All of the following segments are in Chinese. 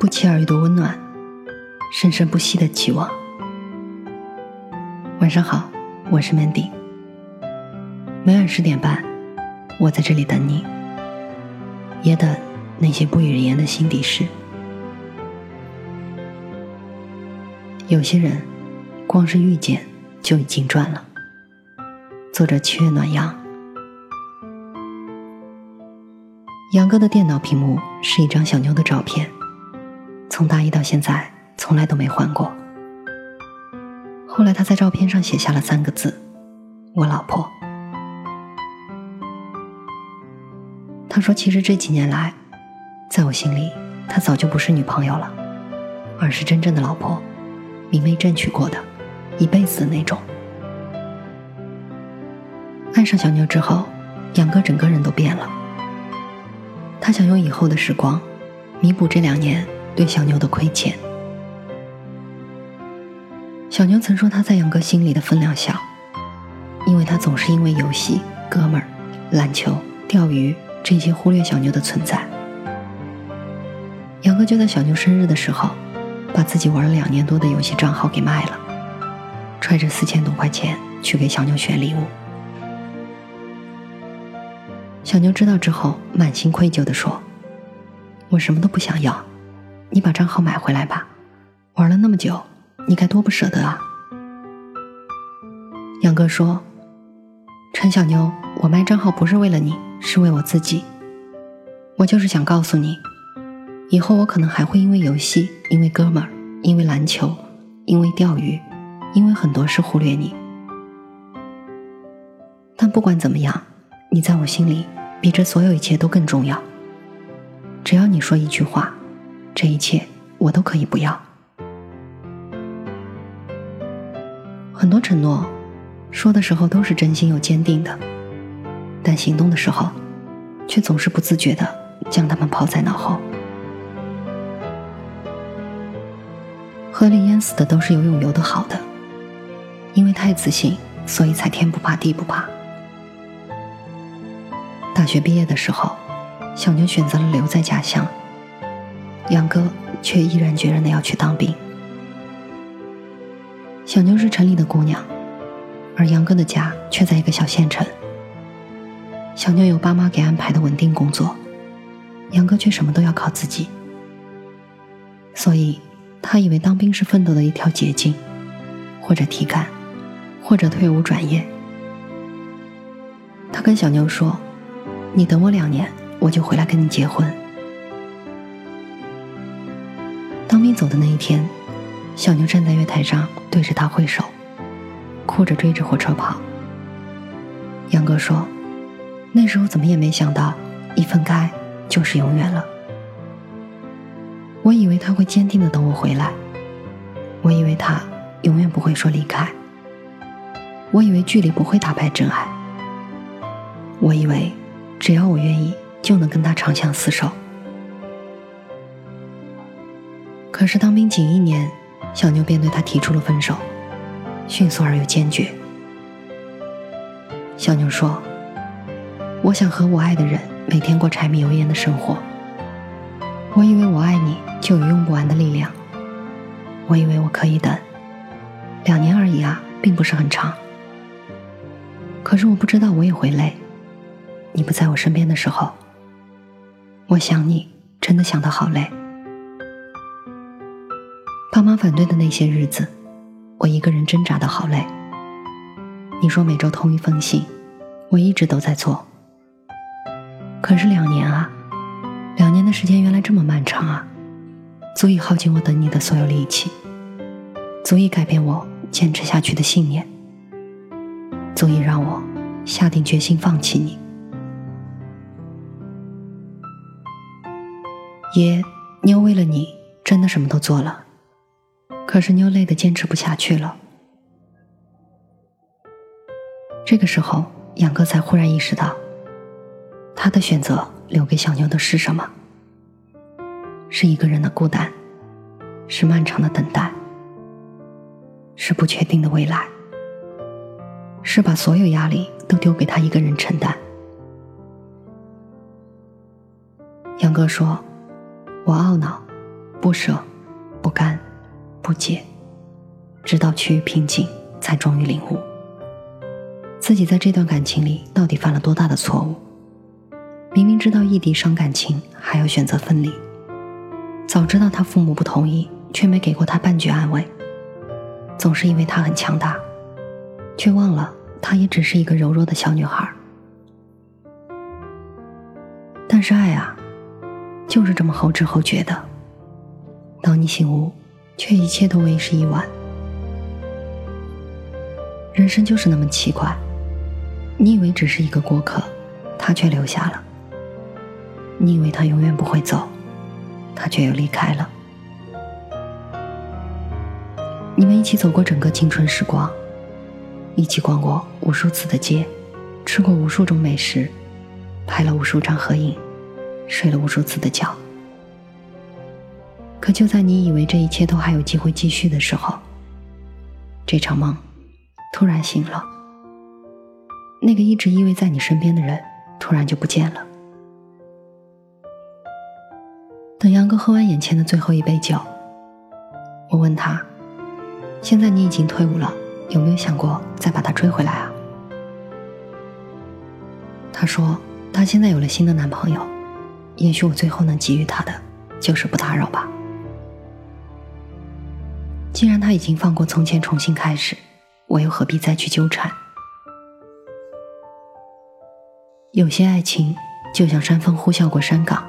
不期而遇的温暖，生生不息的期望。晚上好，我是 Mandy。每晚十点半，我在这里等你，也等那些不语人言的心底事。有些人，光是遇见就已经赚了。作者：七月暖阳。杨哥的电脑屏幕是一张小妞的照片，从大一到现在从来都没换过。后来他在照片上写下了三个字：“我老婆。”他说：“其实这几年来，在我心里，她早就不是女朋友了，而是真正的老婆，明媒正娶过的，一辈子的那种。”爱上小妞之后，杨哥整个人都变了。他想用以后的时光，弥补这两年对小牛的亏欠。小牛曾说他在杨哥心里的分量小，因为他总是因为游戏、哥们儿、篮球、钓鱼这些忽略小牛的存在。杨哥就在小牛生日的时候，把自己玩了两年多的游戏账号给卖了，揣着四千多块钱去给小牛选礼物。小牛知道之后，满心愧疚地说：“我什么都不想要，你把账号买回来吧。玩了那么久，你该多不舍得啊。”杨哥说：“陈小妞，我卖账号不是为了你，是为我自己。我就是想告诉你，以后我可能还会因为游戏、因为哥们儿、因为篮球、因为钓鱼、因为很多事忽略你。但不管怎么样，你在我心里。”比这所有一切都更重要。只要你说一句话，这一切我都可以不要。很多承诺，说的时候都是真心又坚定的，但行动的时候，却总是不自觉的将他们抛在脑后。河里淹死的都是游泳游得好的，因为太自信，所以才天不怕地不怕。大学毕业的时候，小牛选择了留在家乡，杨哥却毅然决然的要去当兵。小妞是城里的姑娘，而杨哥的家却在一个小县城。小妞有爸妈给安排的稳定工作，杨哥却什么都要靠自己，所以他以为当兵是奋斗的一条捷径，或者提干，或者退伍转业。他跟小妞说。你等我两年，我就回来跟你结婚。当兵走的那一天，小妞站在月台上，对着他挥手，哭着追着火车跑。杨哥说：“那时候怎么也没想到，一分开就是永远了。我以为他会坚定的等我回来，我以为他永远不会说离开，我以为距离不会打败真爱，我以为……”只要我愿意，就能跟他长相厮守。可是当兵仅一年，小妞便对他提出了分手，迅速而又坚决。小妞说：“我想和我爱的人每天过柴米油盐的生活。我以为我爱你就有用不完的力量，我以为我可以等，两年而已啊，并不是很长。可是我不知道我也会累。”你不在我身边的时候，我想你，真的想得好累。妈反对的那些日子，我一个人挣扎的好累。你说每周通一封信，我一直都在做。可是两年啊，两年的时间原来这么漫长啊，足以耗尽我等你的所有力气，足以改变我坚持下去的信念，足以让我下定决心放弃你。爷，妞为了你真的什么都做了，可是妞累得坚持不下去了。这个时候，杨哥才忽然意识到，他的选择留给小妞的是什么？是一个人的孤单，是漫长的等待，是不确定的未来，是把所有压力都丢给他一个人承担。杨哥说。我懊恼，不舍、不甘、不解，直到趋于平静，才终于领悟自己在这段感情里到底犯了多大的错误。明明知道异地伤感情，还要选择分离；早知道他父母不同意，却没给过他半句安慰。总是以为他很强大，却忘了她也只是一个柔弱的小女孩。但是爱啊，就是这么后知后觉的。当你醒悟，却一切都为时已晚。人生就是那么奇怪，你以为只是一个过客，他却留下了；你以为他永远不会走，他却又离开了。你们一起走过整个青春时光，一起逛过无数次的街，吃过无数种美食，拍了无数张合影，睡了无数次的觉。可就在你以为这一切都还有机会继续的时候，这场梦突然醒了。那个一直依偎在你身边的人突然就不见了。等杨哥喝完眼前的最后一杯酒，我问他。现在你已经退伍了，有没有想过再把他追回来啊？他说他现在有了新的男朋友，也许我最后能给予他的就是不打扰吧。既然他已经放过从前，重新开始，我又何必再去纠缠？有些爱情就像山风呼啸过山岗，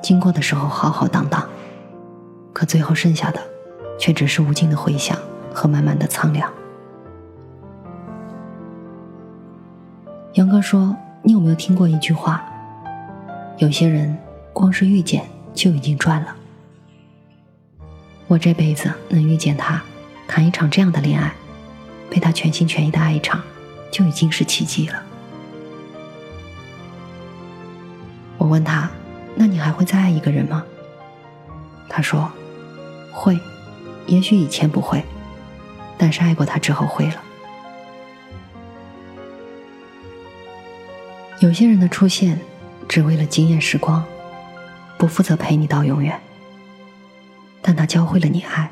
经过的时候浩浩荡荡，可最后剩下的。却只是无尽的回响和满满的苍凉。杨哥说：“你有没有听过一句话？有些人光是遇见就已经赚了。我这辈子能遇见他，谈一场这样的恋爱，被他全心全意的爱一场，就已经是奇迹了。”我问他：“那你还会再爱一个人吗？”他说：“会。”也许以前不会，但是爱过他之后会了。有些人的出现，只为了惊艳时光，不负责陪你到永远。但他教会了你爱，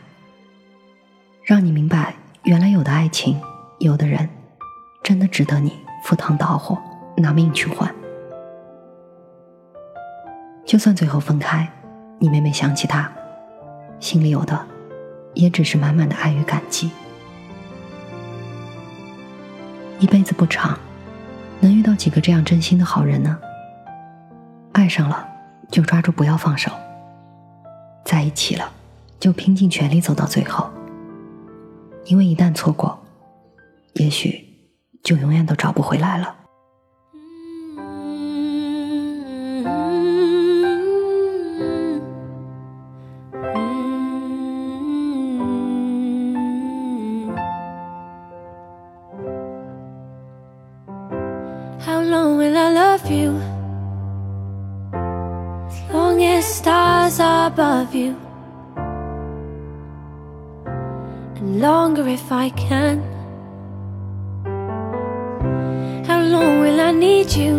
让你明白，原来有的爱情，有的人，真的值得你赴汤蹈火，拿命去换。就算最后分开，你每每想起他，心里有的。也只是满满的爱与感激。一辈子不长，能遇到几个这样真心的好人呢？爱上了就抓住，不要放手；在一起了，就拼尽全力走到最后。因为一旦错过，也许就永远都找不回来了。you longer if I can. How long will I need you?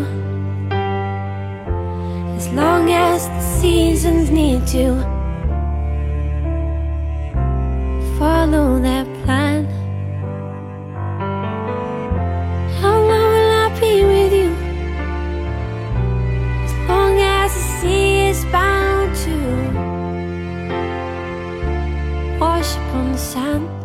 As long as the seasons need to follow their plan. How long will I be with you? As long as the sea is bound to wash upon the sand.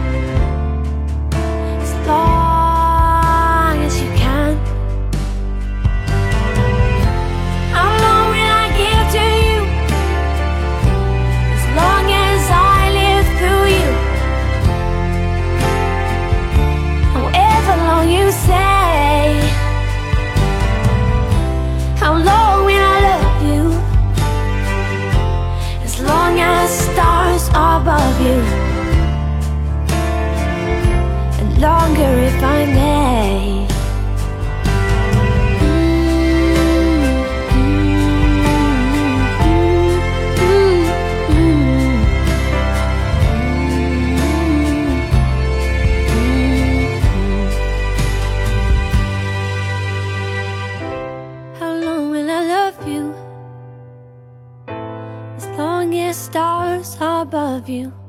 If I may. How long will I love you? As long as stars are above you.